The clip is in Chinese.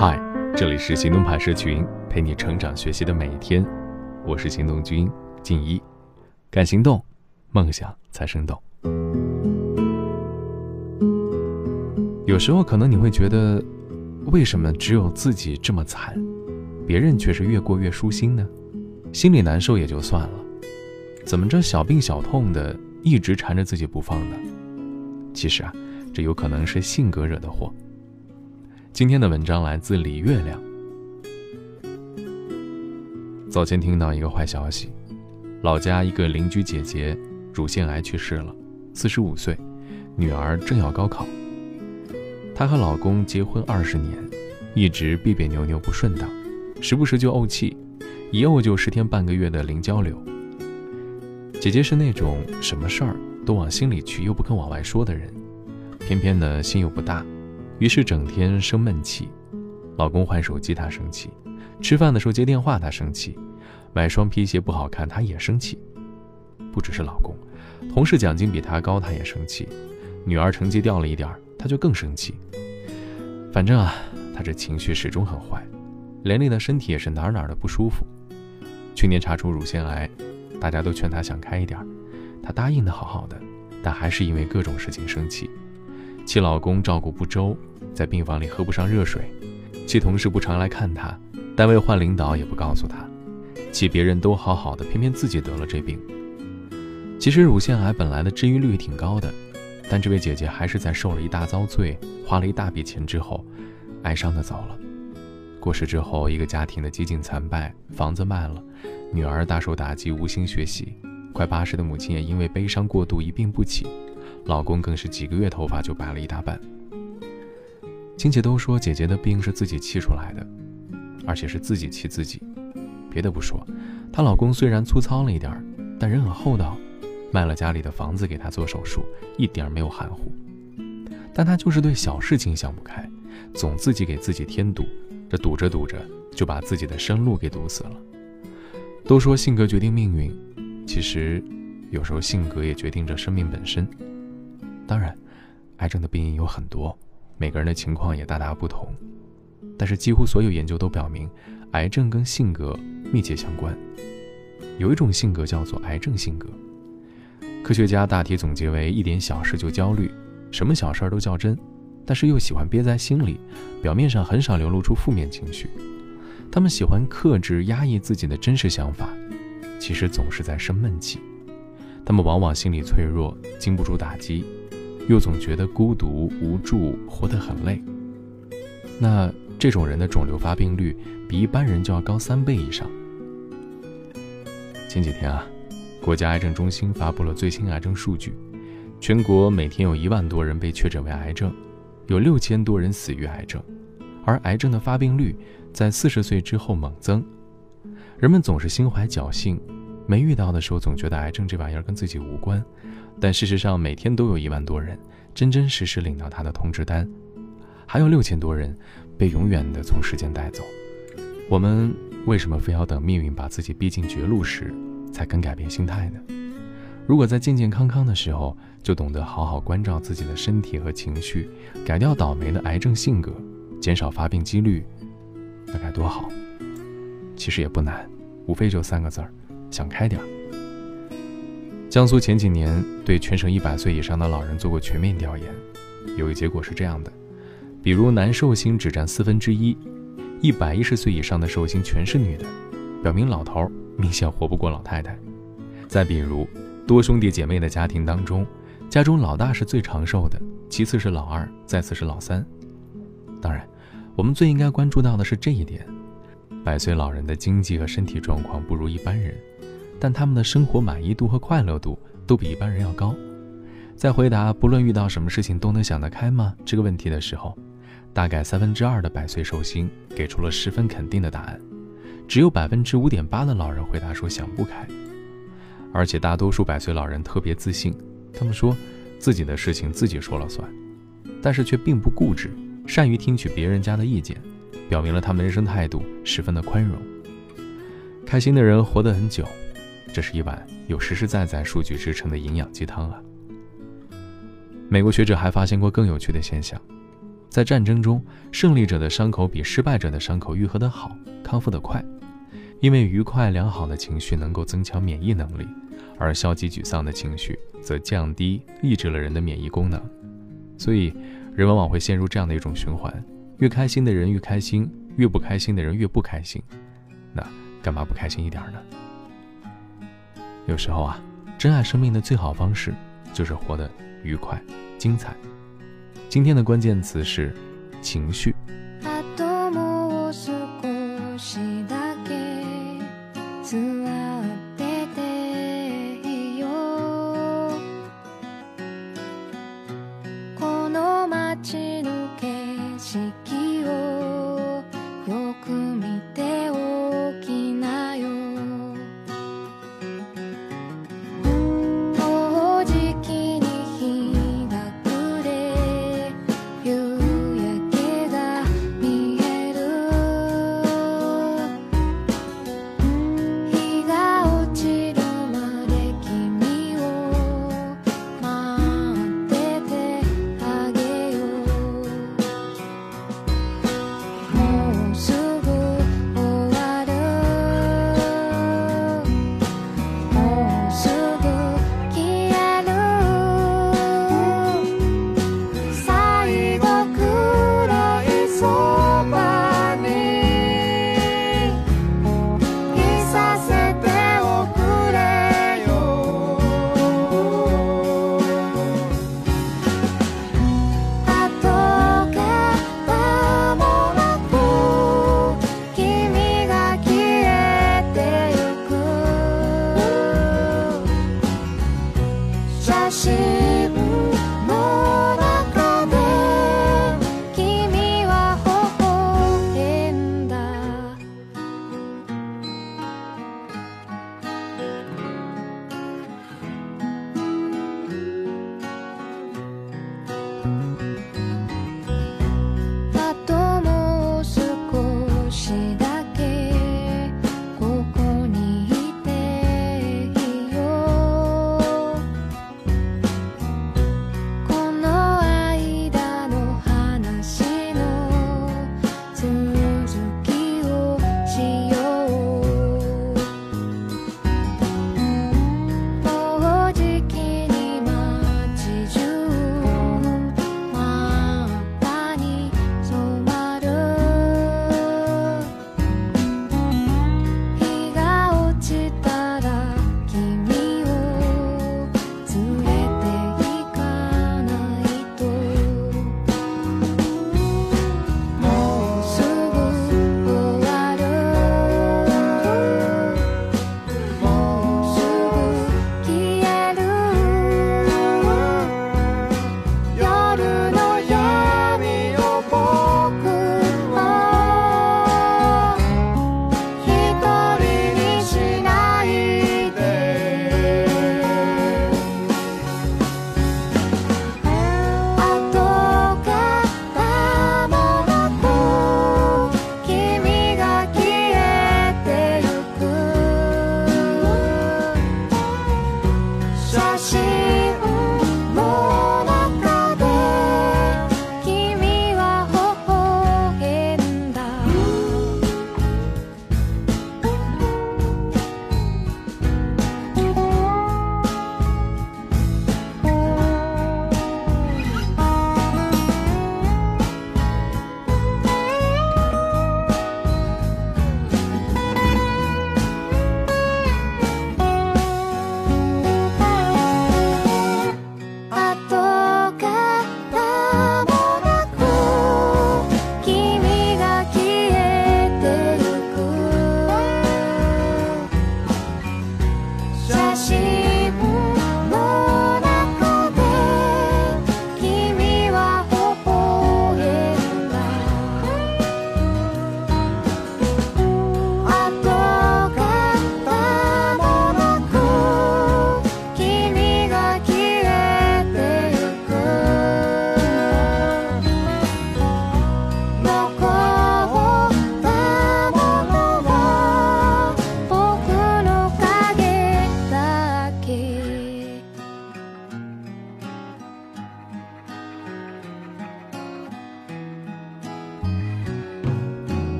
嗨，这里是行动派社群，陪你成长学习的每一天。我是行动君静一，敢行动，梦想才生动。有时候可能你会觉得，为什么只有自己这么惨，别人却是越过越舒心呢？心里难受也就算了，怎么着小病小痛的一直缠着自己不放呢？其实啊，这有可能是性格惹的祸。今天的文章来自李月亮。早前听到一个坏消息，老家一个邻居姐姐乳腺癌去世了，四十五岁，女儿正要高考。她和老公结婚二十年，一直别别扭扭不顺当，时不时就怄气，一怄就十天半个月的零交流。姐姐是那种什么事儿都往心里去又不肯往外说的人，偏偏呢心又不大。于是整天生闷气，老公换手机她生气，吃饭的时候接电话她生气，买双皮鞋不好看她也生气。不只是老公，同事奖金比她高她也生气，女儿成绩掉了一点她就更生气。反正啊，她这情绪始终很坏，连累的身体也是哪哪的不舒服。去年查出乳腺癌，大家都劝她想开一点，她答应的好好的，但还是因为各种事情生气。气老公照顾不周，在病房里喝不上热水；气同事不常来看她，单位换领导也不告诉她；气别人都好好的，偏偏自己得了这病。其实乳腺癌本来的治愈率挺高的，但这位姐姐还是在受了一大遭罪，花了一大笔钱之后，哀伤的走了。过世之后，一个家庭的几近惨败，房子卖了，女儿大受打击，无心学习，快八十的母亲也因为悲伤过度一病不起。老公更是几个月头发就白了一大半。亲戚都说姐姐的病是自己气出来的，而且是自己气自己。别的不说，她老公虽然粗糙了一点但人很厚道，卖了家里的房子给她做手术，一点没有含糊。但她就是对小事情想不开，总自己给自己添堵，这堵着堵着就把自己的生路给堵死了。都说性格决定命运，其实有时候性格也决定着生命本身。当然，癌症的病因有很多，每个人的情况也大大不同。但是几乎所有研究都表明，癌症跟性格密切相关。有一种性格叫做癌症性格，科学家大体总结为一点小事就焦虑，什么小事都较真，但是又喜欢憋在心里，表面上很少流露出负面情绪。他们喜欢克制压抑自己的真实想法，其实总是在生闷气。他们往往心理脆弱，经不住打击。又总觉得孤独无助，活得很累。那这种人的肿瘤发病率比一般人就要高三倍以上。前几天啊，国家癌症中心发布了最新癌症数据，全国每天有一万多人被确诊为癌症，有六千多人死于癌症，而癌症的发病率在四十岁之后猛增。人们总是心怀侥幸，没遇到的时候总觉得癌症这玩意儿跟自己无关。但事实上，每天都有一万多人真真实实领到他的通知单，还有六千多人被永远的从世间带走。我们为什么非要等命运把自己逼进绝路时，才肯改变心态呢？如果在健健康康的时候就懂得好好关照自己的身体和情绪，改掉倒霉的癌症性格，减少发病几率，那该多好！其实也不难，无非就三个字儿：想开点儿。江苏前几年对全省一百岁以上的老人做过全面调研，有个结果是这样的：比如男寿星只占四分之一，一百一十岁以上的寿星全是女的，表明老头明显活不过老太太。再比如多兄弟姐妹的家庭当中，家中老大是最长寿的，其次是老二，再次是老三。当然，我们最应该关注到的是这一点：百岁老人的经济和身体状况不如一般人。但他们的生活满意度和快乐度都比一般人要高。在回答“不论遇到什么事情都能想得开吗”这个问题的时候，大概三分之二的百岁寿星给出了十分肯定的答案，只有百分之五点八的老人回答说想不开。而且大多数百岁老人特别自信，他们说自己的事情自己说了算，但是却并不固执，善于听取别人家的意见，表明了他们人生态度十分的宽容。开心的人活得很久。这是一碗有实实在在数据支撑的营养鸡汤啊！美国学者还发现过更有趣的现象，在战争中，胜利者的伤口比失败者的伤口愈合得好，康复得快，因为愉快良好的情绪能够增强免疫能力，而消极沮丧的情绪则降低抑制了人的免疫功能。所以，人往往会陷入这样的一种循环：越开心的人越开心，越不开心的人越不开心。那干嘛不开心一点呢？有时候啊，珍爱生命的最好方式就是活得愉快、精彩。今天的关键词是情绪。